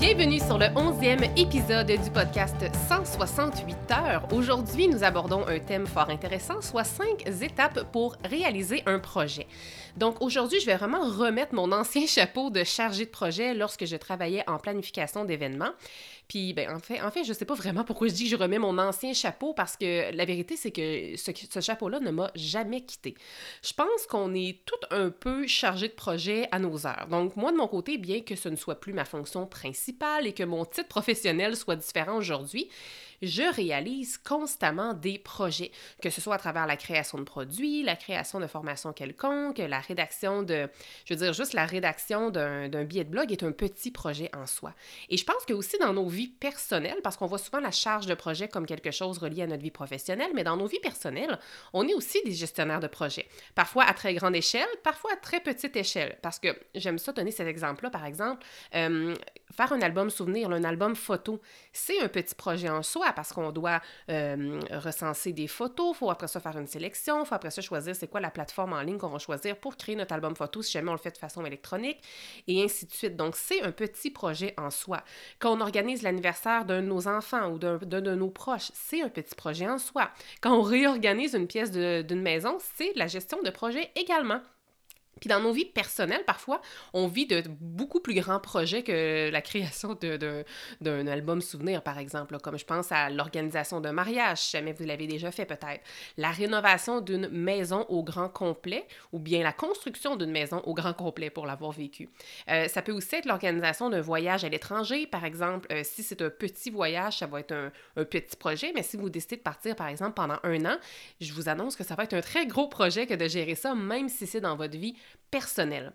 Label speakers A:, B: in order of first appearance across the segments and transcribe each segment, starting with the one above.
A: Bienvenue sur le 11e épisode du podcast 168 heures. Aujourd'hui, nous abordons un thème fort intéressant, soit cinq étapes pour réaliser un projet. Donc aujourd'hui, je vais vraiment remettre mon ancien chapeau de chargé de projet lorsque je travaillais en planification d'événements. Puis, ben, en fait, en fait, je sais pas vraiment pourquoi je dis que je remets mon ancien chapeau parce que la vérité, c'est que ce, ce chapeau-là ne m'a jamais quitté. Je pense qu'on est tout un peu chargé de projet à nos heures. Donc, moi, de mon côté, bien que ce ne soit plus ma fonction principale et que mon titre professionnel soit différent aujourd'hui, je réalise constamment des projets, que ce soit à travers la création de produits, la création de formations quelconques, la rédaction de, je veux dire, juste la rédaction d'un billet de blog est un petit projet en soi. Et je pense que aussi dans nos vies personnelles, parce qu'on voit souvent la charge de projet comme quelque chose relié à notre vie professionnelle, mais dans nos vies personnelles, on est aussi des gestionnaires de projets. Parfois à très grande échelle, parfois à très petite échelle. Parce que j'aime ça donner cet exemple-là, par exemple, euh, faire un album souvenir, un album photo, c'est un petit projet en soi parce qu'on doit euh, recenser des photos, il faut après ça faire une sélection, il faut après ça choisir c'est quoi la plateforme en ligne qu'on va choisir pour créer notre album photo si jamais on le fait de façon électronique, et ainsi de suite. Donc, c'est un petit projet en soi. Quand on organise l'anniversaire d'un de nos enfants ou d'un de nos proches, c'est un petit projet en soi. Quand on réorganise une pièce d'une maison, c'est la gestion de projet également. Puis dans nos vies personnelles, parfois, on vit de beaucoup plus grands projets que la création d'un album souvenir, par exemple. comme je pense à l'organisation d'un mariage, si jamais vous l'avez déjà fait peut-être. La rénovation d'une maison au grand complet, ou bien la construction d'une maison au grand complet pour l'avoir vécu. Euh, ça peut aussi être l'organisation d'un voyage à l'étranger, par exemple. Euh, si c'est un petit voyage, ça va être un, un petit projet, mais si vous décidez de partir, par exemple, pendant un an, je vous annonce que ça va être un très gros projet que de gérer ça, même si c'est dans votre vie personnel.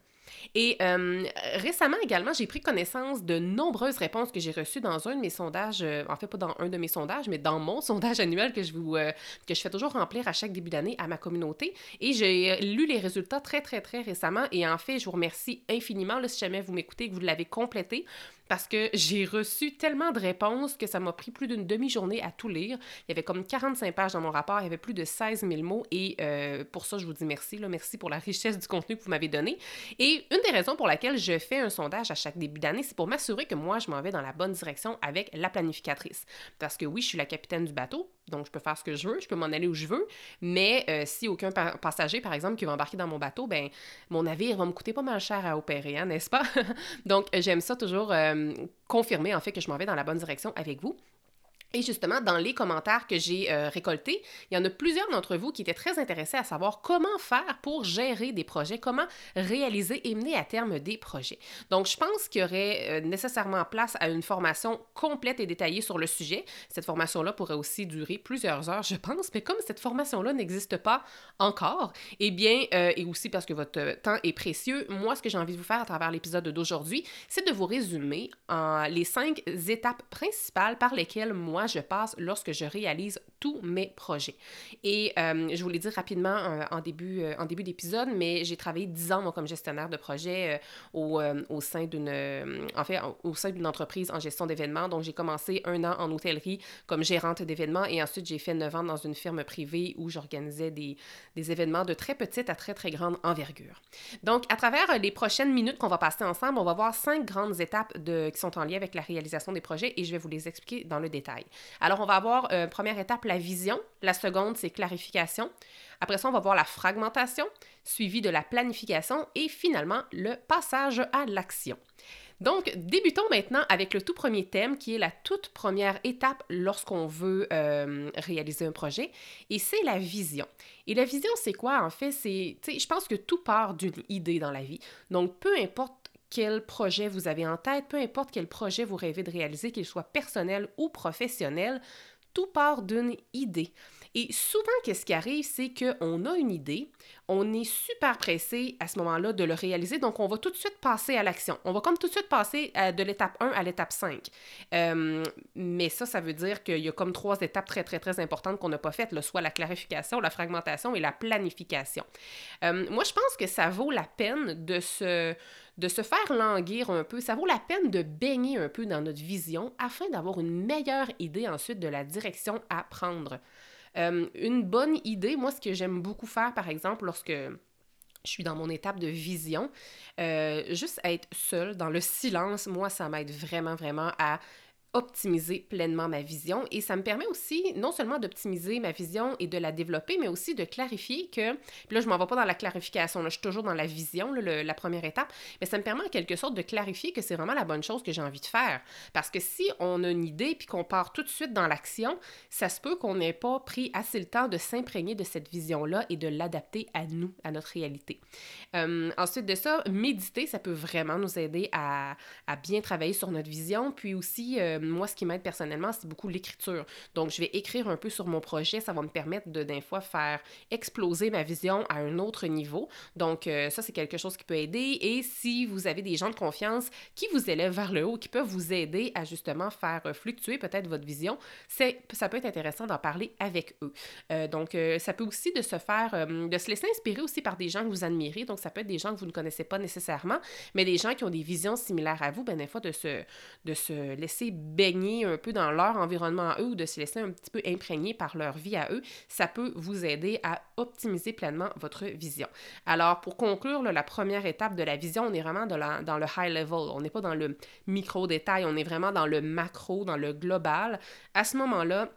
A: Et euh, récemment également, j'ai pris connaissance de nombreuses réponses que j'ai reçues dans un de mes sondages, euh, en fait pas dans un de mes sondages, mais dans mon sondage annuel que je vous euh, que je fais toujours remplir à chaque début d'année à ma communauté. Et j'ai lu les résultats très très très récemment. Et en fait, je vous remercie infiniment là, si jamais vous m'écoutez que vous l'avez complété parce que j'ai reçu tellement de réponses que ça m'a pris plus d'une demi-journée à tout lire. Il y avait comme 45 pages dans mon rapport, il y avait plus de 16 000 mots et euh, pour ça, je vous dis merci. Là, merci pour la richesse du contenu que vous m'avez donné. Et une des raisons pour laquelle je fais un sondage à chaque début d'année, c'est pour m'assurer que moi, je m'en vais dans la bonne direction avec la planificatrice. Parce que oui, je suis la capitaine du bateau, donc je peux faire ce que je veux, je peux m'en aller où je veux, mais euh, si aucun passager, par exemple, qui va embarquer dans mon bateau, ben mon navire va me coûter pas mal cher à opérer, hein, n'est-ce pas? donc j'aime ça toujours euh, confirmer en fait que je m'en vais dans la bonne direction avec vous. Et justement, dans les commentaires que j'ai euh, récoltés, il y en a plusieurs d'entre vous qui étaient très intéressés à savoir comment faire pour gérer des projets, comment réaliser et mener à terme des projets. Donc, je pense qu'il y aurait euh, nécessairement place à une formation complète et détaillée sur le sujet. Cette formation-là pourrait aussi durer plusieurs heures, je pense, mais comme cette formation-là n'existe pas encore, eh bien, euh, et aussi parce que votre temps est précieux, moi, ce que j'ai envie de vous faire à travers l'épisode d'aujourd'hui, c'est de vous résumer les cinq étapes principales par lesquelles moi, je passe lorsque je réalise tous mes projets. Et euh, je vous l'ai dit rapidement euh, en début, euh, en début d'épisode, mais j'ai travaillé 10 ans, moi, comme gestionnaire de projet au, sein d'une en fait, au sein d'une entreprise en gestion d'événements. Donc, j'ai commencé un an en hôtellerie comme gérante d'événements et ensuite, j'ai fait 9 ans dans une firme privée où j'organisais des, événements de très petite à très, très grande envergure. Donc, à travers les prochaines minutes qu'on va passer ensemble, on va voir cinq grandes étapes qui sont en lien avec la réalisation des projets et je vais vous les expliquer dans le détail. Alors, on va avoir, euh, première étape, la vision. La seconde, c'est clarification. Après ça, on va voir la fragmentation, suivi de la planification et finalement le passage à l'action. Donc, débutons maintenant avec le tout premier thème qui est la toute première étape lorsqu'on veut euh, réaliser un projet, et c'est la vision. Et la vision, c'est quoi en fait? C'est, je pense que tout part d'une idée dans la vie. Donc, peu importe quel projet vous avez en tête, peu importe quel projet vous rêvez de réaliser, qu'il soit personnel ou professionnel, tout part d'une idée. Et souvent, qu'est-ce qui arrive, c'est qu'on a une idée, on est super pressé à ce moment-là de le réaliser, donc on va tout de suite passer à l'action. On va comme tout de suite passer euh, de l'étape 1 à l'étape 5. Euh, mais ça, ça veut dire qu'il y a comme trois étapes très, très, très importantes qu'on n'a pas faites, soit la clarification, la fragmentation et la planification. Euh, moi, je pense que ça vaut la peine de se de se faire languir un peu. Ça vaut la peine de baigner un peu dans notre vision afin d'avoir une meilleure idée ensuite de la direction à prendre. Euh, une bonne idée, moi, ce que j'aime beaucoup faire, par exemple, lorsque je suis dans mon étape de vision, euh, juste être seule dans le silence, moi, ça m'aide vraiment, vraiment à optimiser pleinement ma vision et ça me permet aussi non seulement d'optimiser ma vision et de la développer, mais aussi de clarifier que, puis là je m'en vais pas dans la clarification, là, je suis toujours dans la vision, la première étape, mais ça me permet en quelque sorte de clarifier que c'est vraiment la bonne chose que j'ai envie de faire. Parce que si on a une idée puis qu'on part tout de suite dans l'action, ça se peut qu'on n'ait pas pris assez le temps de s'imprégner de cette vision-là et de l'adapter à nous, à notre réalité. Euh, ensuite de ça, méditer, ça peut vraiment nous aider à, à bien travailler sur notre vision, puis aussi... Euh, moi, ce qui m'aide personnellement, c'est beaucoup l'écriture. Donc, je vais écrire un peu sur mon projet. Ça va me permettre de, d'un fois, faire exploser ma vision à un autre niveau. Donc, euh, ça, c'est quelque chose qui peut aider. Et si vous avez des gens de confiance qui vous élèvent vers le haut, qui peuvent vous aider à justement faire fluctuer peut-être votre vision, c'est, ça peut être intéressant d'en parler avec eux. Euh, donc, euh, ça peut aussi de se faire, de se laisser inspirer aussi par des gens que vous admirez. Donc, ça peut être des gens que vous ne connaissez pas nécessairement, mais des gens qui ont des visions similaires à vous, ben, des fois, de se, de se laisser baigner un peu dans leur environnement à eux ou de se laisser un petit peu imprégner par leur vie à eux, ça peut vous aider à optimiser pleinement votre vision. Alors, pour conclure, la première étape de la vision, on est vraiment dans le high level. On n'est pas dans le micro-détail, on est vraiment dans le macro, dans le global. À ce moment-là,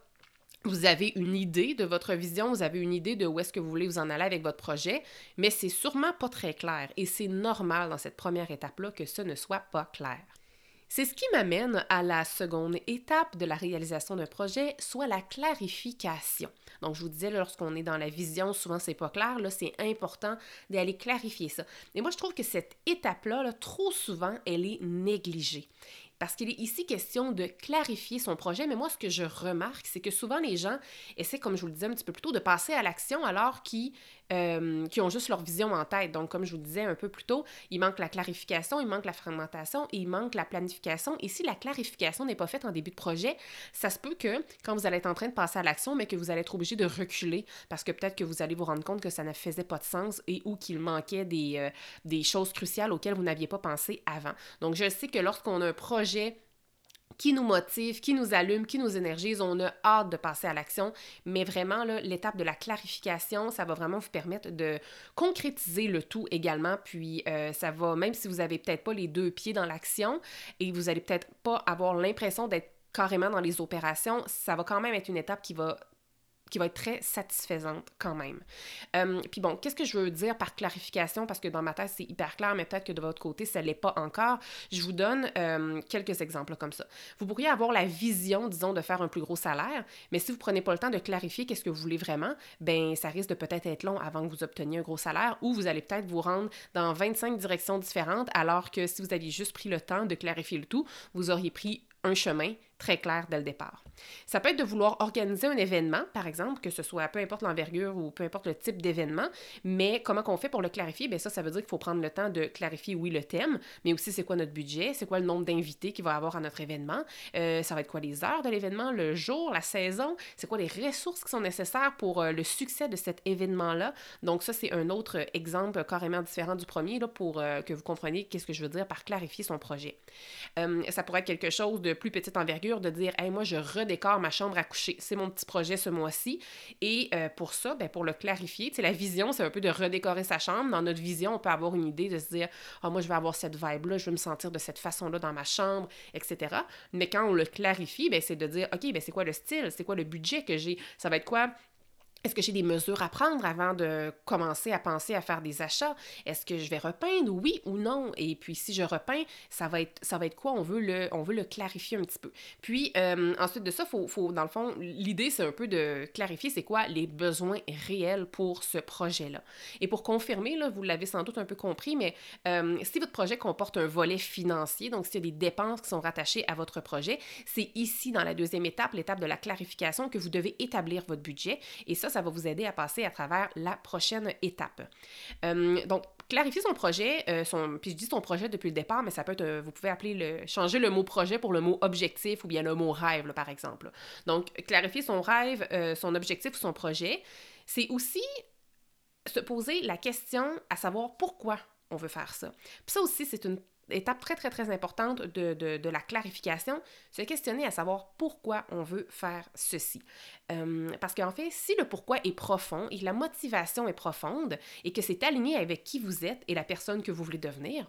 A: vous avez une idée de votre vision, vous avez une idée de où est-ce que vous voulez vous en aller avec votre projet, mais c'est sûrement pas très clair et c'est normal dans cette première étape-là que ce ne soit pas clair. C'est ce qui m'amène à la seconde étape de la réalisation d'un projet, soit la clarification. Donc, je vous disais, lorsqu'on est dans la vision, souvent c'est pas clair, là, c'est important d'aller clarifier ça. Et moi, je trouve que cette étape-là, là, trop souvent, elle est négligée parce qu'il est ici question de clarifier son projet. Mais moi, ce que je remarque, c'est que souvent les gens essaient, comme je vous le disais un petit peu plus tôt, de passer à l'action alors qu'ils euh, ont juste leur vision en tête. Donc, comme je vous disais un peu plus tôt, il manque la clarification, il manque la fragmentation et il manque la planification. Et si la clarification n'est pas faite en début de projet, ça se peut que quand vous allez être en train de passer à l'action, mais que vous allez être obligé de reculer parce que peut-être que vous allez vous rendre compte que ça ne faisait pas de sens et ou qu'il manquait des, euh, des choses cruciales auxquelles vous n'aviez pas pensé avant. Donc, je sais que lorsqu'on a un projet qui nous motive, qui nous allume, qui nous énergise. On a hâte de passer à l'action, mais vraiment, l'étape de la clarification, ça va vraiment vous permettre de concrétiser le tout également. Puis, euh, ça va, même si vous n'avez peut-être pas les deux pieds dans l'action et vous n'allez peut-être pas avoir l'impression d'être carrément dans les opérations, ça va quand même être une étape qui va qui va être très satisfaisante quand même. Euh, puis bon, qu'est-ce que je veux dire par clarification? Parce que dans ma tête, c'est hyper clair, mais peut-être que de votre côté, ça ne l'est pas encore. Je vous donne euh, quelques exemples comme ça. Vous pourriez avoir la vision, disons, de faire un plus gros salaire, mais si vous ne prenez pas le temps de clarifier qu'est-ce que vous voulez vraiment, ben ça risque de peut-être être long avant que vous obteniez un gros salaire ou vous allez peut-être vous rendre dans 25 directions différentes alors que si vous aviez juste pris le temps de clarifier le tout, vous auriez pris un chemin très clair dès le départ. Ça peut être de vouloir organiser un événement, par exemple, que ce soit peu importe l'envergure ou peu importe le type d'événement, mais comment qu'on fait pour le clarifier? Bien ça, ça veut dire qu'il faut prendre le temps de clarifier, oui, le thème, mais aussi c'est quoi notre budget, c'est quoi le nombre d'invités qu'il va avoir à notre événement, euh, ça va être quoi les heures de l'événement, le jour, la saison, c'est quoi les ressources qui sont nécessaires pour euh, le succès de cet événement-là? Donc ça, c'est un autre exemple carrément différent du premier, là, pour euh, que vous compreniez qu'est-ce que je veux dire par clarifier son projet. ça pourrait être quelque chose de plus petite envergure de dire hey, moi, je redécore ma chambre à coucher. C'est mon petit projet ce mois-ci. Et euh, pour ça, ben, pour le clarifier, la vision, c'est un peu de redécorer sa chambre. Dans notre vision, on peut avoir une idée de se dire ah, moi, je vais avoir cette vibe-là, je veux me sentir de cette façon-là dans ma chambre, etc. Mais quand on le clarifie, ben, c'est de dire OK, ben, c'est quoi le style, c'est quoi le budget que j'ai, ça va être quoi? Est-ce que j'ai des mesures à prendre avant de commencer à penser à faire des achats? Est-ce que je vais repeindre, oui ou non? Et puis, si je repeins, ça va être, ça va être quoi? On veut le, on veut le clarifier un petit peu. Puis, euh, ensuite de ça, faut, faut, dans le fond, l'idée, c'est un peu de clarifier c'est quoi les besoins réels pour ce projet-là. Et pour confirmer, là, vous l'avez sans doute un peu compris, mais euh, si votre projet comporte un volet financier, donc s'il y a des dépenses qui sont rattachées à votre projet, c'est ici, dans la deuxième étape, l'étape de la clarification, que vous devez établir votre budget. Et ça, ça va vous aider à passer à travers la prochaine étape. Euh, donc, clarifier son projet, euh, puis je dis son projet depuis le départ, mais ça peut être, euh, vous pouvez appeler le, changer le mot projet pour le mot objectif ou bien le mot rêve, par exemple. Donc, clarifier son rêve, son objectif ou son projet, c'est aussi se poser la question à savoir pourquoi on veut faire ça. Puis ça aussi, c'est une étape très, très, très importante de, de, de, la clarification, se questionner à savoir pourquoi on veut faire ceci. Euh, parce qu'en fait, si le pourquoi est profond et la motivation est profonde et que c'est aligné avec qui vous êtes et la personne que vous voulez devenir,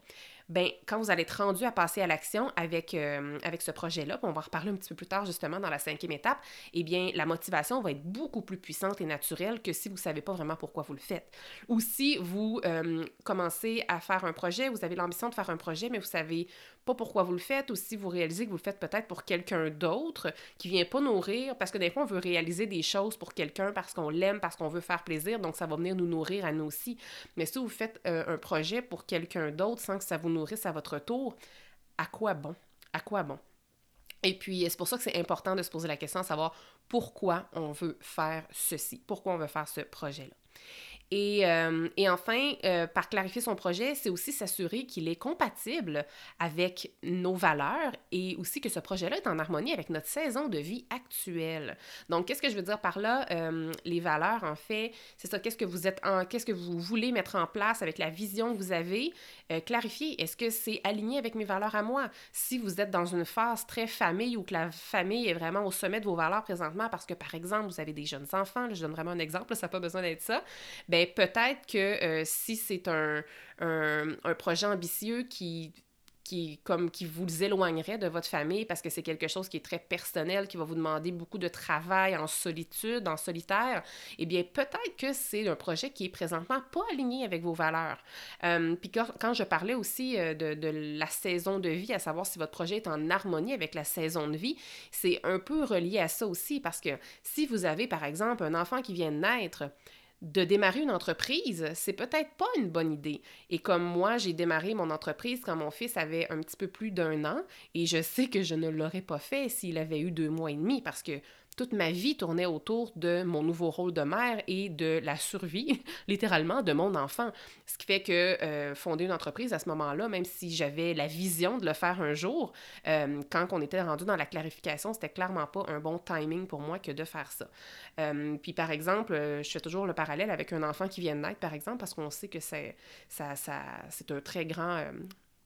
A: ben quand vous allez être rendu à passer à l'action avec, euh, ce projet-là, on va en reparler un petit peu plus tard justement dans la cinquième étape, eh bien la motivation va être beaucoup plus puissante et naturelle que si vous ne savez pas vraiment pourquoi vous le faites. Ou si vous euh, commencez à faire un projet, vous avez l'ambition de faire un projet, mais vous savez pas pourquoi vous le faites, ou si vous réalisez que vous le faites peut-être pour quelqu'un d'autre qui vient pas nourrir, parce que des fois on veut réaliser des choses pour quelqu'un parce qu'on l'aime, parce qu'on veut faire plaisir, donc ça va venir nous nourrir à nous aussi. Mais si vous faites euh, un projet pour quelqu'un d'autre sans que ça vous nourrisse à votre tour, à quoi bon? À quoi bon? Et puis, c'est pour ça que c'est important de se poser la question, à savoir pourquoi on veut faire ceci, pourquoi on veut faire ce projet-là. Et, euh, et enfin, euh, par clarifier son projet, c'est aussi s'assurer qu'il est compatible avec nos valeurs et aussi que ce projet-là est en harmonie avec notre saison de vie actuelle. Donc, qu'est-ce que je veux dire par là? Euh, les valeurs, en fait, c'est ça, qu'est-ce que vous êtes en, qu'est-ce que vous voulez mettre en place avec la vision que vous avez? Clarifier, est-ce que c'est aligné avec mes valeurs à moi? Si vous êtes dans une phase très famille ou que la famille est vraiment au sommet de vos valeurs présentement parce que, par exemple, vous avez des jeunes enfants, je donne vraiment un exemple, ça n'a pas besoin d'être ça, ben, peut-être que euh, si c'est un, un, projet ambitieux qui qui, comme, qui vous éloignerait de votre famille parce que c'est quelque chose qui est très personnel, qui va vous demander beaucoup de travail en solitude, en solitaire, eh bien, peut-être que c'est un projet qui est présentement pas aligné avec vos valeurs. Euh, puis quand, je parlais aussi euh, de, de, la saison de vie, à savoir si votre projet est en harmonie avec la saison de vie, c'est un peu relié à ça aussi parce que si vous avez, par exemple, un enfant qui vient de naître, de démarrer une entreprise, c'est peut-être pas une bonne idée. Et comme moi, j'ai démarré mon entreprise quand mon fils avait un petit peu plus d'un an, et je sais que je ne l'aurais pas fait s'il avait eu deux mois et demi, parce que toute ma vie tournait autour de mon nouveau rôle de mère et de la survie, littéralement, de mon enfant. Ce qui fait que euh, fonder une entreprise à ce moment-là, même si j'avais la vision de le faire un jour, euh, quand on était rendu dans la clarification, c'était clairement pas un bon timing pour moi que de faire ça. Euh, puis par exemple, je fais toujours le parallèle avec un enfant qui vient de naître, par exemple, parce qu'on sait que c'est ça, un très grand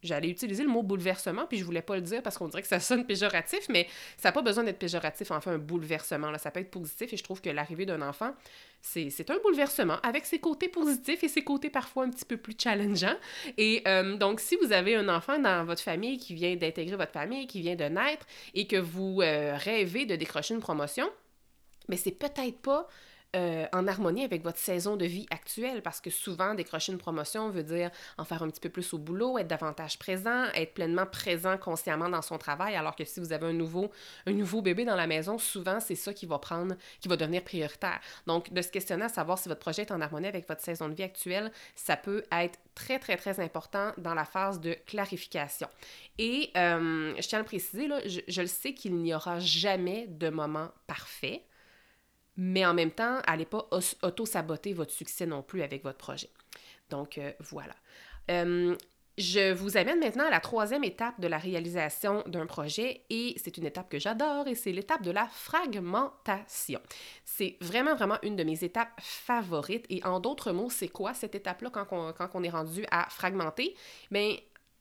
A: J'allais utiliser le mot bouleversement, puis je voulais pas le dire parce qu'on dirait que ça sonne péjoratif, mais ça n'a pas besoin d'être péjoratif, enfin, un bouleversement. Là. Ça peut être positif et je trouve que l'arrivée d'un enfant, c'est un bouleversement avec ses côtés positifs et ses côtés parfois un petit peu plus challengeants. Et euh, donc, si vous avez un enfant dans votre famille qui vient d'intégrer votre famille, qui vient de naître et que vous euh, rêvez de décrocher une promotion, mais c'est peut-être pas euh, en harmonie avec votre saison de vie actuelle parce que souvent décrocher une promotion veut dire en faire un petit peu plus au boulot, être davantage présent, être pleinement présent consciemment dans son travail alors que si vous avez un nouveau un nouveau bébé dans la maison, souvent c'est ça qui va prendre qui va devenir prioritaire. Donc de se questionner à savoir si votre projet est en harmonie avec votre saison de vie actuelle, ça peut être très très très important dans la phase de clarification. Et euh, je tiens à le préciser là, je, je le sais qu'il n'y aura jamais de moment parfait mais en même temps, allez pas auto-saboter votre succès non plus avec votre projet. Donc, euh, voilà. Euh, je vous amène maintenant à la troisième étape de la réalisation d'un projet et c'est une étape que j'adore et c'est l'étape de la fragmentation. C'est vraiment, vraiment une de mes étapes favorites et en d'autres mots, c'est quoi cette étape-là quand on, est rendu à fragmenter? Bien,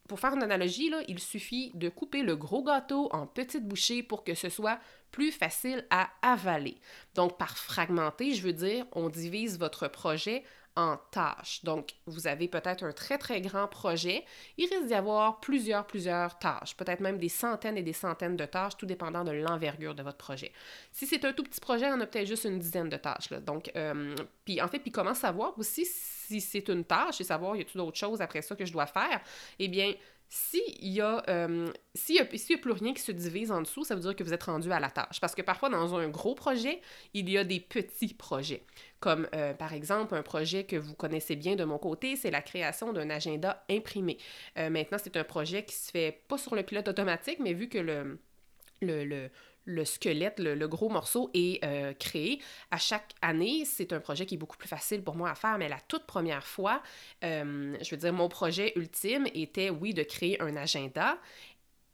A: pour faire une analogie, il suffit de couper le gros gâteau en petites bouchées pour que ce soit plus facile à avaler. Donc, par fragmenter, je veux dire, on divise votre projet en tâches. Donc, vous avez peut-être un très, très grand projet. Il risque d'y avoir plusieurs, plusieurs tâches, peut-être même des centaines et des centaines de tâches, tout dépendant de l'envergure de votre projet. Si c'est un tout petit projet, on a peut-être juste une dizaine de tâches. Donc, euh, puis en fait, puis comment savoir aussi si c'est une tâche et savoir y a-t-il d'autres choses après ça que je dois faire? Eh bien, s'il y, a, euh, a plus rien qui se divise en dessous, ça veut dire que vous êtes rendu à la tâche. Parce que parfois, dans un gros projet, il y a des petits projets. Comme euh, par exemple, un projet que vous connaissez bien de mon côté, c'est la création d'un agenda imprimé. Euh, maintenant, c'est un projet qui se fait pas sur le pilote automatique, mais vu que le, le squelette, le, gros morceau est euh, créé. À chaque année, c'est un projet qui est beaucoup plus facile pour moi à faire, mais la toute première fois, euh, je veux dire, mon projet ultime était, oui, de créer un agenda.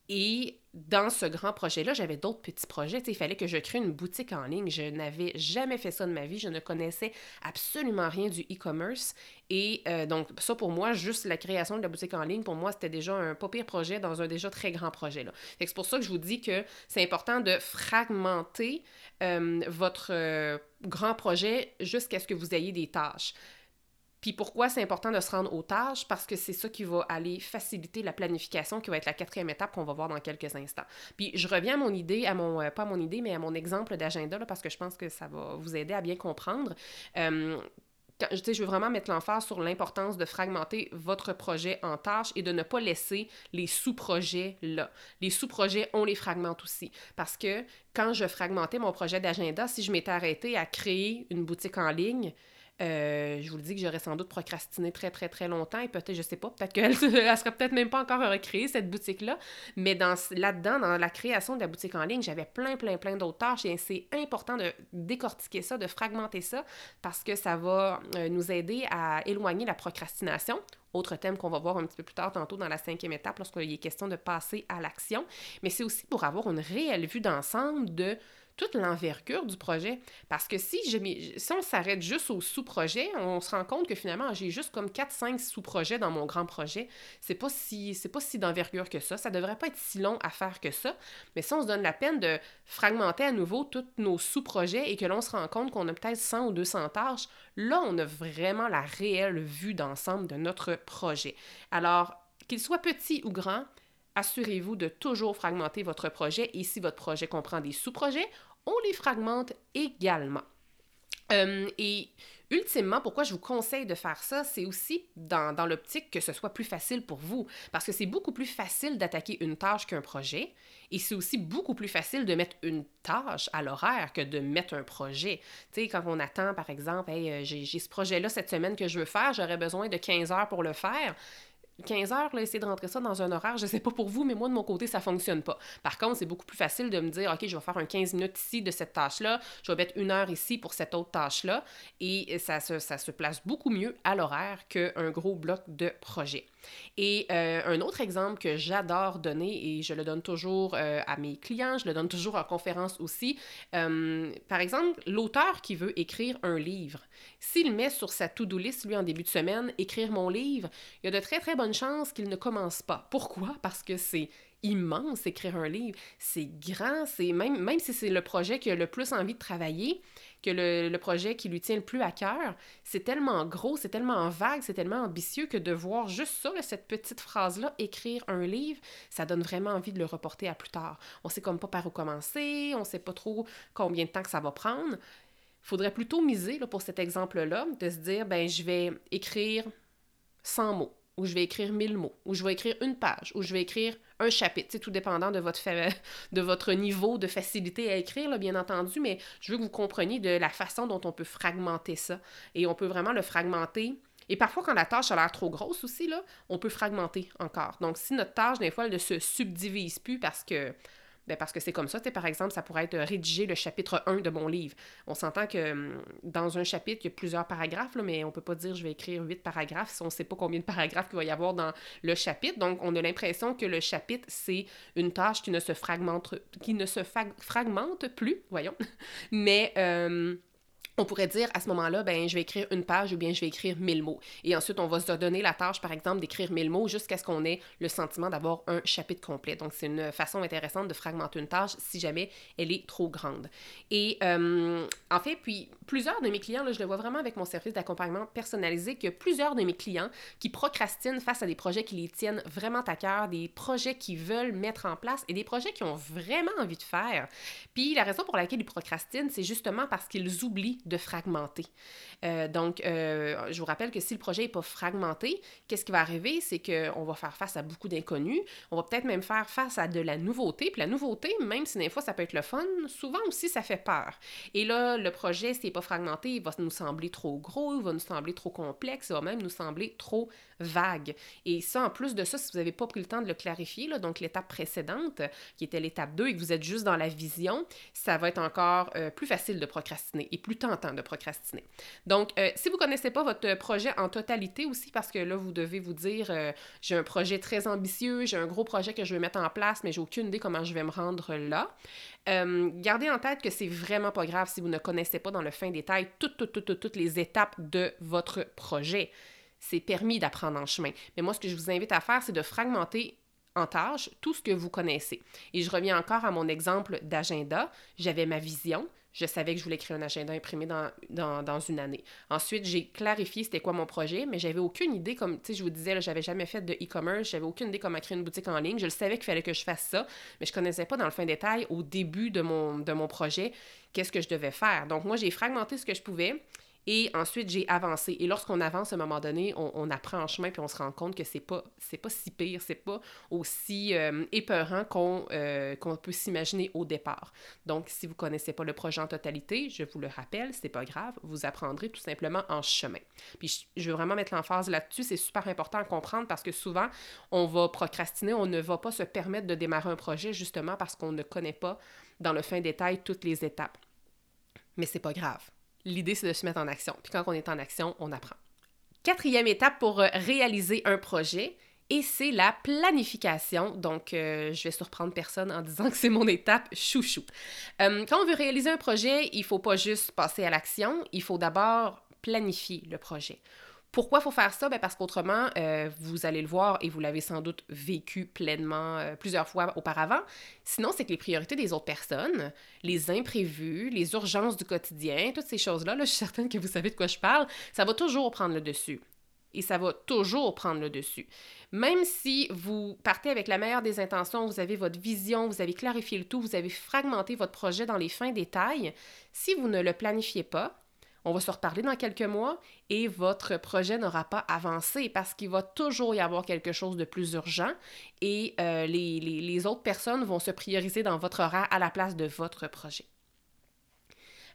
A: Et dans ce grand projet-là, j'avais d'autres petits projets. il fallait que je crée une boutique en ligne. Je n'avais jamais fait ça de ma vie. Je ne connaissais absolument rien du e-commerce. Et euh, donc, ça pour moi, juste la création de la boutique en ligne, pour moi, c'était déjà un pas pire projet dans un déjà très grand projet. C'est pour ça que je vous dis que c'est important de fragmenter euh, votre euh, grand projet jusqu'à ce que vous ayez des tâches. Puis pourquoi c'est important de se rendre aux tâches? Parce que c'est ça qui va aller faciliter la planification, qui va être la quatrième étape qu'on va voir dans quelques instants. Puis je reviens à mon idée, à mon, euh, pas à mon idée, mais à mon exemple d'agenda, parce que je pense que ça va vous aider à bien comprendre. Euh, je, je veux vraiment mettre l'emphase sur l'importance de fragmenter votre projet en tâches et de ne pas laisser les sous-projets là. Les sous-projets, on les fragmente aussi. Parce que quand je fragmentais mon projet d'agenda, si je m'étais arrêté à créer une boutique en ligne, euh, je vous le dis que j'aurais sans doute procrastiné très, très, très longtemps et peut-être, je sais pas, peut-être qu'elle elle serait peut-être même pas encore recréée, cette boutique-là. Mais dans, là-dedans, dans la création de la boutique en ligne, j'avais plein, plein, plein d'autres tâches et c'est important de décortiquer ça, de fragmenter ça parce que ça va euh, nous aider à éloigner la procrastination. Autre thème qu'on va voir un petit peu plus tard tantôt dans la cinquième étape lorsqu'il est question de passer à l'action. Mais c'est aussi pour avoir une réelle vue d'ensemble de toute l'envergure du projet. Parce que si, je, si on s'arrête juste au sous-projet, on se rend compte que finalement, j'ai juste comme 4-5 sous-projets dans mon grand projet. C'est pas si c'est pas si d'envergure que ça. Ça devrait pas être si long à faire que ça. Mais si on se donne la peine de fragmenter à nouveau tous nos sous-projets et que l'on se rend compte qu'on a peut-être 100 ou 200 tâches, là, on a vraiment la réelle vue d'ensemble de notre projet. Alors, qu'il soit petit ou grand, assurez-vous de toujours fragmenter votre projet et si votre projet comprend des sous-projets, on les fragmente également. Euh, et ultimement, pourquoi je vous conseille de faire ça, c'est aussi dans, l'optique que ce soit plus facile pour vous. Parce que c'est beaucoup plus facile d'attaquer une tâche qu'un projet. Et c'est aussi beaucoup plus facile de mettre une tâche à l'horaire que de mettre un projet. Tu sais, quand on attend, par exemple, hey, euh, j'ai ce projet-là cette semaine que je veux faire, j'aurais besoin de 15 heures pour le faire. 15 heures, là, essayer de rentrer ça dans un horaire, je sais pas pour vous, mais moi, de mon côté, ça fonctionne pas. Par contre, c'est beaucoup plus facile de me dire, OK, je vais faire un 15 minutes ici de cette tâche-là, je vais mettre une heure ici pour cette autre tâche-là, et ça se, ça se place beaucoup mieux à l'horaire qu'un gros bloc de projet. Et euh, un autre exemple que j'adore donner, et je le donne toujours euh, à mes clients, je le donne toujours en conférence aussi, euh, par exemple, l'auteur qui veut écrire un livre, s'il met sur sa to-do list, lui, en début de semaine, écrire mon livre, il y a de très, très bonnes chances qu'il ne commence pas. Pourquoi? Parce que c'est immense écrire un livre. C'est grand, c'est même, même si c'est le projet qui a le plus envie de travailler, que le, projet qui lui tient le plus à cœur, c'est tellement gros, c'est tellement vague, c'est tellement ambitieux que de voir juste ça, cette petite phrase-là, écrire un livre, ça donne vraiment envie de le reporter à plus tard. On sait comme pas par où commencer, on sait pas trop combien de temps que ça va prendre. Faudrait plutôt miser pour cet exemple-là, de se dire, ben je vais écrire 100 mots où je vais écrire 1000 mots, où je vais écrire une page, où je vais écrire un chapitre, c'est tout dépendant de votre, de votre niveau de facilité à écrire, bien entendu, mais je veux que vous compreniez de la façon dont on peut fragmenter ça. Et on peut vraiment le fragmenter. Et parfois, quand la tâche a l'air trop grosse aussi, là, on peut fragmenter encore. Donc, si notre tâche, des fois, elle ne se subdivise plus parce que ben, parce que c'est comme ça. Par exemple, ça pourrait être rédiger le chapitre 1 de mon livre. On s'entend que hum, dans un chapitre, il y a plusieurs paragraphes, mais on ne peut pas dire je vais écrire huit paragraphes si on ne sait pas combien de paragraphes il va y avoir dans le chapitre. Donc, on a l'impression que le chapitre, c'est une tâche qui ne se fragmente, fragmente plus, voyons. mais... Hum, on pourrait dire à ce moment-là, ben, je vais écrire une page ou bien je vais écrire mille mots. Et ensuite, on va se donner la tâche, par exemple, d'écrire mille mots jusqu'à ce qu'on ait le sentiment d'avoir un chapitre complet. Donc, c'est une façon intéressante de fragmenter une tâche si jamais elle est trop grande. Et euh, en fait, puis plusieurs de mes clients, là, je le vois vraiment avec mon service d'accompagnement personnalisé, que plusieurs de mes clients qui procrastinent face à des projets qui les tiennent vraiment à cœur, des projets qu'ils veulent mettre en place et des projets qu'ils ont vraiment envie de faire. Puis la raison pour laquelle ils procrastinent, c'est justement parce qu'ils oublient de fragmenter. Euh, donc, euh, je vous rappelle que si le projet n'est pas fragmenté, qu'est-ce qui va arriver? C'est qu'on va faire face à beaucoup d'inconnus. On va peut-être même faire face à de la nouveauté. Puis la nouveauté, même si des fois ça peut être le fun, souvent aussi ça fait peur. Et là, le projet, s'il n'est pas fragmenté, il va nous sembler trop gros, il va nous sembler trop complexe, il va même nous sembler trop vague. Et ça, en plus de ça, si vous n'avez pas pris le temps de le clarifier, donc l'étape précédente, qui était l'étape 2, et que vous êtes juste dans la vision, ça va être encore euh, plus facile de procrastiner et plus tentant de procrastiner. Donc, euh, si vous ne connaissez pas votre projet en totalité aussi, parce que là, vous devez vous dire, euh, j'ai un projet très ambitieux, j'ai un gros projet que je veux mettre en place, mais j'ai aucune idée comment je vais me rendre là. gardez en tête que c'est vraiment pas grave si vous ne connaissez pas dans le fin détail toutes, toutes, toutes, toutes les étapes de votre projet c'est permis d'apprendre en chemin. Mais moi, ce que je vous invite à faire, c'est de fragmenter en tâches tout ce que vous connaissez. Et je reviens encore à mon exemple d'agenda. J'avais ma vision. Je savais que je voulais créer un agenda imprimé dans, une année. Ensuite, j'ai clarifié c'était quoi mon projet, mais j'avais aucune idée, comme je vous disais, j'avais jamais fait de e-commerce, j'avais aucune idée comment créer une boutique en ligne. Je le savais qu'il fallait que je fasse ça, mais je connaissais pas dans le fin détail au début de mon, de mon projet qu'est-ce que je devais faire. Donc, moi, j'ai fragmenté ce que je pouvais. Et ensuite, j'ai avancé. Et lorsqu'on avance, à un moment donné, on, apprend en chemin, puis on se rend compte que c'est pas, c'est pas si pire, c'est pas aussi euh, épeurant euh, qu'on, peut s'imaginer au départ. Donc, si vous connaissez pas le projet en totalité, je vous le rappelle, c'est pas grave, vous apprendrez tout simplement en chemin. Puis, je veux vraiment mettre l'emphase là-dessus, c'est super important à comprendre parce que souvent, on va procrastiner, on ne va pas se permettre de démarrer un projet justement parce qu'on ne connaît pas dans le fin détail toutes les étapes. Mais c'est pas grave L'idée, c'est de se mettre en action. Puis quand on est en action, on apprend. Quatrième étape pour euh, réaliser un projet, et c'est la planification. Donc, euh, je vais surprendre personne en disant que c'est mon étape chouchou. Euh, quand on veut réaliser un projet, il ne faut pas juste passer à l'action, il faut d'abord planifier le projet. Pourquoi faut faire ça? Ben parce qu'autrement, euh, vous allez le voir et vous l'avez sans doute vécu pleinement euh, plusieurs fois auparavant. Sinon, c'est que les priorités des autres personnes, les imprévus, les urgences du quotidien, toutes ces choses-là, là, je suis certaine que vous savez de quoi je parle, ça va toujours prendre le dessus. Et ça va toujours prendre le dessus. Même si vous partez avec la meilleure des intentions, vous avez votre vision, vous avez clarifié le tout, vous avez fragmenté votre projet dans les fins détails, si vous ne le planifiez pas, on va se reparler dans quelques mois et votre projet n'aura pas avancé parce qu'il va toujours y avoir quelque chose de plus urgent et euh, les, les autres personnes vont se prioriser dans votre horaire à la place de votre projet.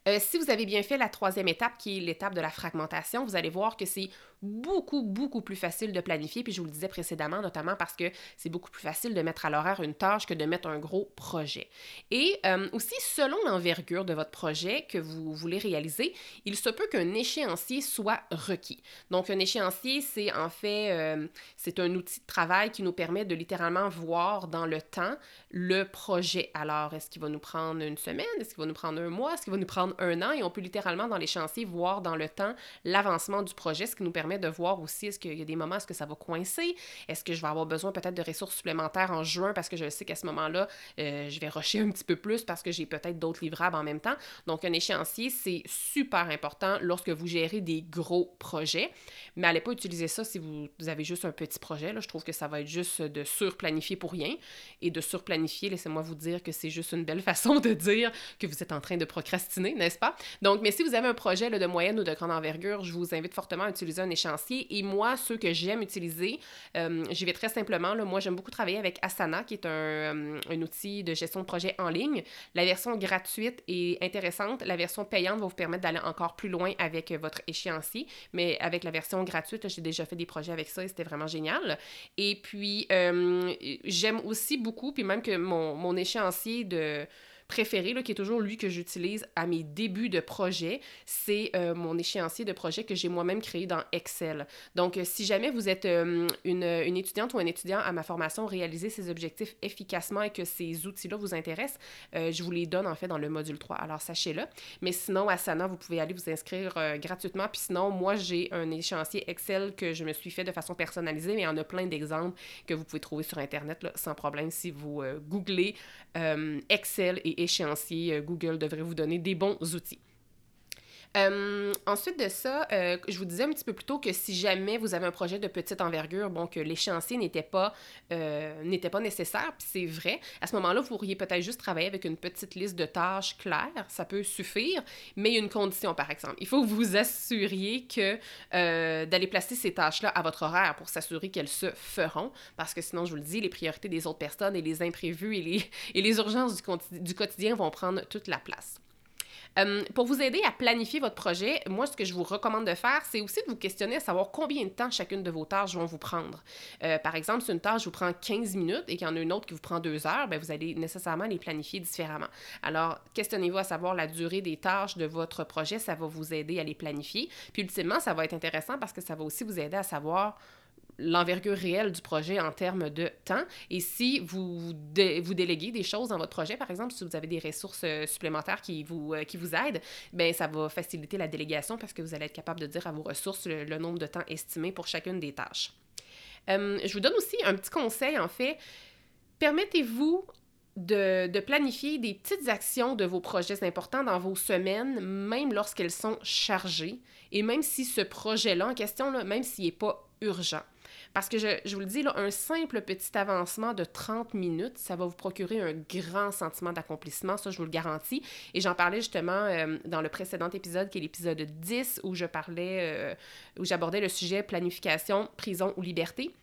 A: Euh, si vous avez bien fait la troisième étape, qui est l'étape de la fragmentation, vous allez voir que c'est beaucoup, beaucoup plus facile de planifier. Puis je vous le disais précédemment, notamment parce que c'est beaucoup plus facile de mettre à l'horaire une tâche que de mettre un gros projet. Et euh, aussi, selon l'envergure de votre projet que vous voulez réaliser, il se peut qu'un échéancier soit requis. Donc, un échéancier, c'est en fait, euh, c'est un outil de travail qui nous permet de littéralement voir dans le temps le projet. Alors, est-ce qu'il va nous prendre une semaine? Est-ce qu'il va nous prendre un mois? Est-ce qu'il va nous prendre un an et on peut littéralement dans les chantiers voir dans le temps l'avancement du projet, ce qui nous permet de voir aussi est-ce qu'il y a des moments, est-ce que ça va coincer, est-ce que je vais avoir besoin peut-être de ressources supplémentaires en juin parce que je sais qu'à ce moment-là, euh, je vais rusher un petit peu plus parce que j'ai peut-être d'autres livrables en même temps. Donc, un échéancier, c'est super important lorsque vous gérez des gros projets, mais allez pas utiliser ça si vous, avez juste un petit projet. Je trouve que ça va être juste de surplanifier pour rien et de surplanifier, laissez-moi vous dire que c'est juste une belle façon de dire que vous êtes en train de procrastiner, n'est-ce pas? Donc, mais si vous avez un projet de moyenne ou de grande envergure, je vous invite fortement à utiliser un échéancier. Et moi, ceux que j'aime utiliser, euh, j'y vais très simplement. Moi, j'aime beaucoup travailler avec Asana, qui est un, euh, un, outil de gestion de projet en ligne. La version gratuite est intéressante. La version payante va vous permettre d'aller encore plus loin avec votre échéancier. Mais avec la version gratuite, j'ai déjà fait des projets avec ça et c'était vraiment génial. Et puis, euh, j'aime aussi beaucoup, puis même que mon échéancier de préféré, là, qui est toujours lui que j'utilise à mes débuts de projet, c'est euh, mon échéancier de projet que j'ai moi-même créé dans Excel. Donc, euh, si jamais vous êtes une, une, étudiante ou un étudiant à ma formation, réaliser ses objectifs efficacement et que ces outils-là vous intéressent, je vous les donne en fait dans le module 3. Alors, sachez-le. Mais sinon, à Sana, vous pouvez aller vous inscrire gratuitement. Puis sinon, moi, j'ai un échéancier Excel que je me suis fait de façon personnalisée, mais il y en a plein d'exemples que vous pouvez trouver sur Internet là, sans problème si vous googlez Excel et échéancier, euh, Google devrait vous donner des bons outils. Euh, ensuite de ça, euh, je vous disais un petit peu plus tôt que si jamais vous avez un projet de petite envergure, bon, que l'échéancier n'était pas, n'était pas nécessaire, puis c'est vrai, à ce moment-là, vous pourriez peut-être juste travailler avec une petite liste de tâches claires, ça peut suffire, mais il y a une condition, par exemple. Il faut que vous vous assuriez que d'aller placer ces tâches-là à votre horaire pour s'assurer qu'elles se feront, parce que sinon, je vous le dis, les priorités des autres personnes et les imprévus et les, et les urgences du, du quotidien vont prendre toute la place. Euh, pour vous aider à planifier votre projet, moi, ce que je vous recommande de faire, c'est aussi de vous questionner à savoir combien de temps chacune de vos tâches vont vous prendre. Euh, par exemple, si une tâche vous prend 15 minutes et qu'il y en a une autre qui vous prend 2 heures, bien, vous allez nécessairement les planifier différemment. Alors, questionnez-vous à savoir la durée des tâches de votre projet, ça va vous aider à les planifier. Puis, ultimement, ça va être intéressant parce que ça va aussi vous aider à savoir l'envergure réelle du projet en termes de temps. Et si vous, vous déléguez des choses dans votre projet, par exemple, si vous avez des ressources euh, supplémentaires qui vous, euh, qui vous aident, bien, ça va faciliter la délégation parce que vous allez être capable de dire à vos ressources le, nombre de temps estimé pour chacune des tâches. Euh, je vous donne aussi un petit conseil, en fait. Permettez-vous de, planifier des petites actions de vos projets importants dans vos semaines, même lorsqu'elles sont chargées, et même si ce projet-là en question, là, même s'il n'est pas urgent. Parce que je, vous le dis, là, un simple petit avancement de 30 minutes, ça va vous procurer un grand sentiment d'accomplissement, ça je vous le garantis. Et j'en parlais justement euh, dans le précédent épisode, qui est l'épisode 10, où je parlais, euh, où j'abordais le sujet planification, prison ou liberté.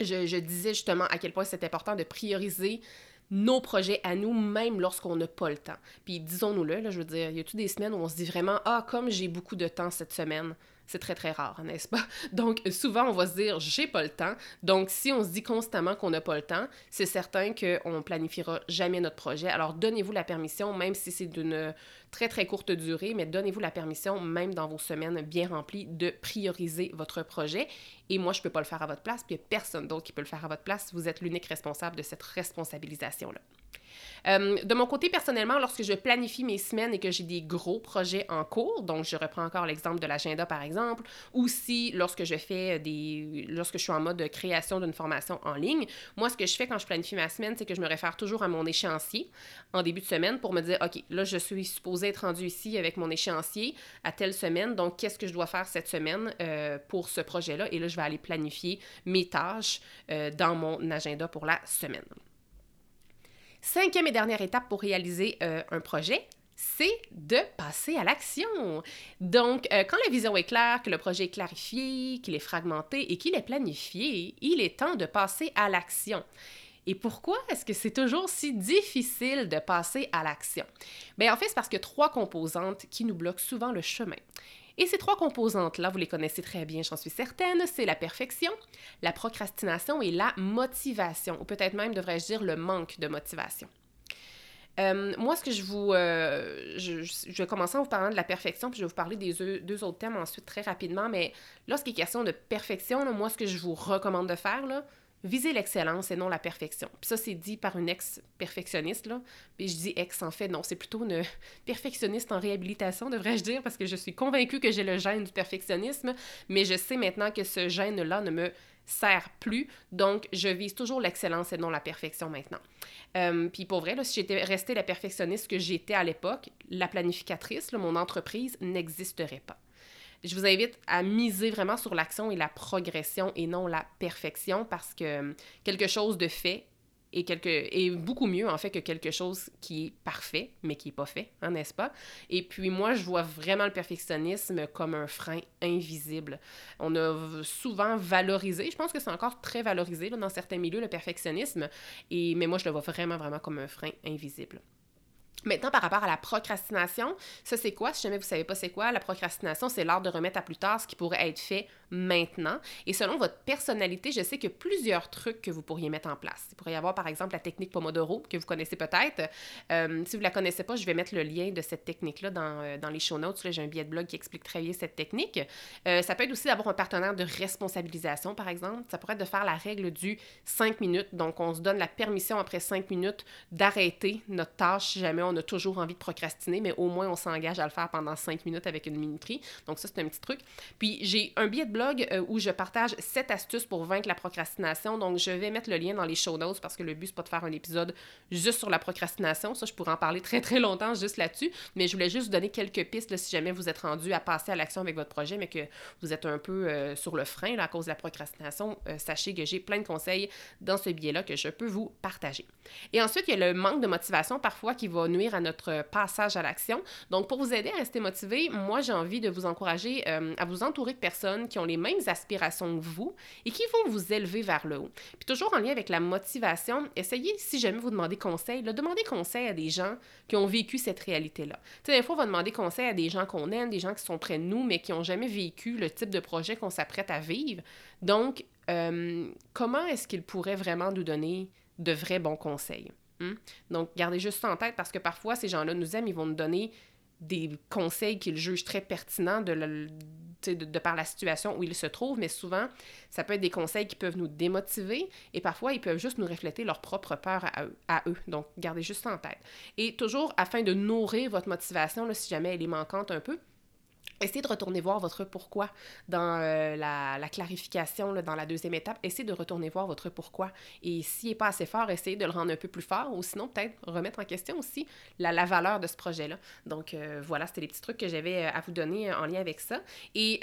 A: Je, je disais justement à quel point c'est important de prioriser nos projets à nous, même lorsqu'on n'a pas le temps. Puis disons-nous-le, là, je veux dire, il y a toutes des semaines où on se dit vraiment Ah, comme j'ai beaucoup de temps cette semaine, c'est très, très rare, n'est-ce pas? Donc, souvent, on va se dire, j'ai pas le temps. Donc, si on se dit constamment qu'on n'a pas le temps, c'est certain qu'on planifiera jamais notre projet. Alors, donnez-vous la permission, même si c'est d'une très, très courte durée, mais donnez-vous la permission, même dans vos semaines bien remplies, de prioriser votre projet. Et moi, je peux pas le faire à votre place, puis il n'y a personne d'autre qui peut le faire à votre place. Vous êtes l'unique responsable de cette responsabilisation-là. Euh, de mon côté, personnellement, lorsque je planifie mes semaines et que j'ai des gros projets en cours, donc je reprends encore l'exemple de l'agenda par exemple, ou si lorsque je fais des. lorsque je suis en mode de création d'une formation en ligne, moi, ce que je fais quand je planifie ma semaine, c'est que je me réfère toujours à mon échéancier en début de semaine pour me dire, OK, là, je suis supposée être rendue ici avec mon échéancier à telle semaine, donc qu'est-ce que je dois faire cette semaine euh, pour ce projet-là? Et là, je vais aller planifier mes tâches euh, dans mon agenda pour la semaine. Cinquième et dernière étape pour réaliser euh, un projet, c'est de passer à l'action. Donc, euh, quand la vision est claire, que le projet est clarifié, qu'il est fragmenté et qu'il est planifié, il est temps de passer à l'action. Et pourquoi est-ce que c'est toujours si difficile de passer à l'action? Bien, en fait, c'est parce que trois composantes qui nous bloquent souvent le chemin. Et ces trois composantes-là, vous les connaissez très bien, j'en suis certaine, c'est la perfection, la procrastination et la motivation, ou peut-être même devrais-je dire le manque de motivation. Euh, moi, ce que je vous. Euh, je, vais commencer en vous parlant de la perfection, puis je vais vous parler des deux, autres thèmes ensuite très rapidement. Mais lorsqu'il est question de perfection, moi, ce que je vous recommande de faire, là, Viser l'excellence et non la perfection. Puis ça, c'est dit par une ex-perfectionniste, là. Je dis ex, en fait, non, c'est plutôt une perfectionniste en réhabilitation, devrais-je dire, parce que je suis convaincue que j'ai le gène du perfectionnisme, mais je sais maintenant que ce gène-là ne me sert plus. Donc, je vise toujours l'excellence et non la perfection maintenant. Euh, puis pour vrai, là, si j'étais restée la perfectionniste que j'étais à l'époque, la planificatrice, mon entreprise n'existerait pas je vous invite à miser vraiment sur l'action et la progression et non la perfection parce que hum, quelque chose de fait est, beaucoup mieux en fait que quelque chose qui est parfait mais qui n'est pas fait, hein, n'est-ce pas? Et puis moi, je vois vraiment le perfectionnisme comme un frein invisible. On a souvent valorisé, je pense que c'est encore très valorisé dans certains milieux, le perfectionnisme, mais moi, je le vois vraiment, vraiment comme un frein invisible. Maintenant, par rapport à la procrastination, ça c'est quoi? Si jamais vous ne savez pas c'est quoi, la procrastination, c'est l'art de remettre à plus tard ce qui pourrait être fait maintenant. Et selon votre personnalité, je sais que plusieurs trucs que vous pourriez mettre en place. Il pourrait y avoir par exemple la technique Pomodoro que vous connaissez peut-être. Euh, si vous ne la connaissez pas, je vais mettre le lien de cette technique-là dans, euh, dans, les show notes. J'ai un billet de blog qui explique très bien cette technique. Euh, ça peut être aussi d'avoir un partenaire de responsabilisation, par exemple. Ça pourrait être de faire la règle du 5 minutes. Donc, on se donne la permission après 5 minutes d'arrêter notre tâche si jamais on a toujours envie de procrastiner, mais au moins on s'engage à le faire pendant 5 minutes avec une minuterie. Donc, ça, c'est un petit truc. Puis, j'ai un billet de blog où je partage 7 astuces pour vaincre la procrastination. Donc, je vais mettre le lien dans les show notes parce que le but, c'est pas de faire un épisode juste sur la procrastination. Ça, je pourrais en parler très, très longtemps juste là-dessus. Mais je voulais juste vous donner quelques pistes si jamais vous êtes rendu à passer à l'action avec votre projet, mais que vous êtes un peu euh, sur le frein à cause de la procrastination. Euh, sachez que j'ai plein de conseils dans ce billet-là que je peux vous partager. Et ensuite, il y a le manque de motivation parfois qui va nuire à notre passage à l'action. Donc, pour vous aider à rester motivé, moi, j'ai envie de vous encourager euh, à vous entourer de personnes qui ont les mêmes aspirations que vous et qui vont vous élever vers le haut. Puis toujours en lien avec la motivation, essayez, si jamais vous demandez conseil, là, demandez conseil à des gens qui ont vécu cette réalité-là. Tu sais, des fois, on va demander conseil à des gens qu'on aime, des gens qui sont près de nous, mais qui n'ont jamais vécu le type de projet qu'on s'apprête à vivre. Donc, euh, comment est-ce qu'ils pourraient vraiment nous donner de vrais bons conseils? Hmm? Donc, gardez juste ça en tête parce que parfois, ces gens-là nous aiment, ils vont nous donner des conseils qu'ils jugent très pertinents de, de, par la situation où ils se trouvent, mais souvent, ça peut être des conseils qui peuvent nous démotiver et parfois, ils peuvent juste nous refléter leur propre peur à eux. Donc, gardez juste ça en tête. Et toujours, afin de nourrir votre motivation, si jamais elle est manquante un peu, Essayez de retourner voir votre pourquoi dans euh, la, clarification, dans la deuxième étape. Essayez de retourner voir votre pourquoi. Et s'il n'est pas assez fort, essayez de le rendre un peu plus fort ou sinon peut-être remettre en question aussi la, valeur de ce projet-là. Donc euh, voilà, c'était les petits trucs que j'avais euh, à vous donner en lien avec ça. Et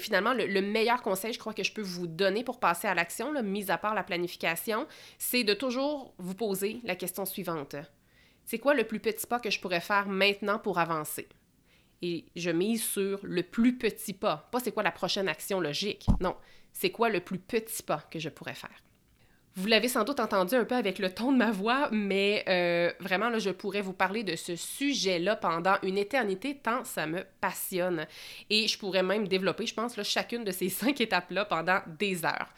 A: finalement, le, meilleur conseil, je crois que je peux vous donner pour passer à l'action, mis à part la planification, c'est de toujours vous poser la question suivante. C'est quoi le plus petit pas que je pourrais faire maintenant pour avancer? Et je mise sur le plus petit pas. Pas c'est quoi la prochaine action logique. Non, c'est quoi le plus petit pas que je pourrais faire. Vous l'avez sans doute entendu un peu avec le ton de ma voix, mais euh, vraiment, là, je pourrais vous parler de ce sujet-là pendant une éternité, tant ça me passionne. Et je pourrais même développer, je pense, chacune de ces cinq étapes-là pendant des heures.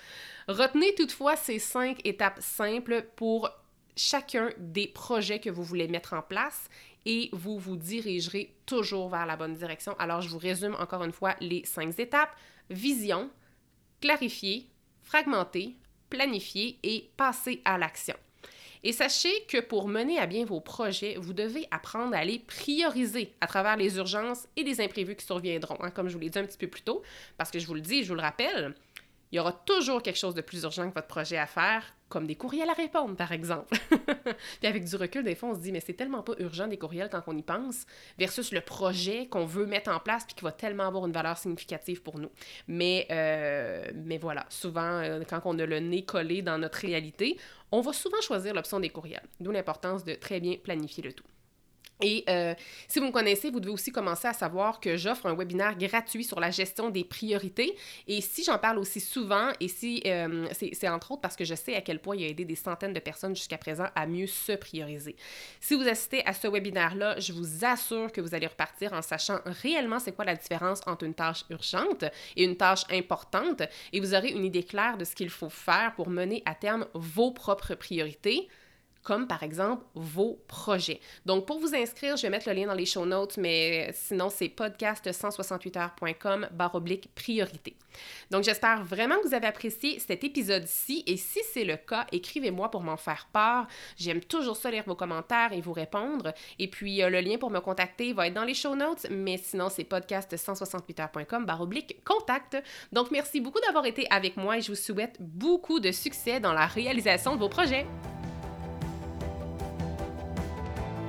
A: Retenez toutefois ces cinq étapes simples pour chacun des projets que vous voulez mettre en place et vous vous dirigerez toujours vers la bonne direction. Alors, je vous résume encore une fois les cinq étapes. Vision, clarifier, fragmenter, planifier et passer à l'action. Et sachez que pour mener à bien vos projets, vous devez apprendre à les prioriser à travers les urgences et les imprévus qui surviendront, hein, comme je vous l'ai dit un petit peu plus tôt, parce que je vous le dis, je vous le rappelle, il y aura toujours quelque chose de plus urgent que votre projet à faire, comme des courriels à répondre, par exemple. Puis avec du recul, des fois, on se dit, mais c'est tellement pas urgent des courriels quand on y pense, versus le projet qu'on veut mettre en place puis qui va tellement avoir une valeur significative pour nous. Mais, euh, mais voilà, souvent, euh, quand on a le nez collé dans notre réalité, on va souvent choisir l'option des courriels, d'où l'importance de très bien planifier le tout. Et euh, si vous me connaissez, vous devez aussi commencer à savoir que j'offre un webinaire gratuit sur la gestion des priorités. Et si j'en parle aussi souvent, et si euh, c'est entre autres parce que je sais à quel point il a aidé des centaines de personnes jusqu'à présent à mieux se prioriser. Si vous assistez à ce webinaire-là, je vous assure que vous allez repartir en sachant réellement c'est quoi la différence entre une tâche urgente et une tâche importante, et vous aurez une idée claire de ce qu'il faut faire pour mener à terme vos propres priorités comme par exemple vos projets. Donc, pour vous inscrire, je vais mettre le lien dans les show notes, mais sinon, c'est podcast168heures.com oblique priorité. Donc, j'espère vraiment que vous avez apprécié cet épisode-ci et si c'est le cas, écrivez-moi pour m'en faire part. J'aime toujours ça lire vos commentaires et vous répondre. Et puis, euh, le lien pour me contacter va être dans les show notes, mais sinon, c'est podcast168heures.com oblique contact. Donc, merci beaucoup d'avoir été avec moi et je vous souhaite beaucoup de succès dans la réalisation de vos projets.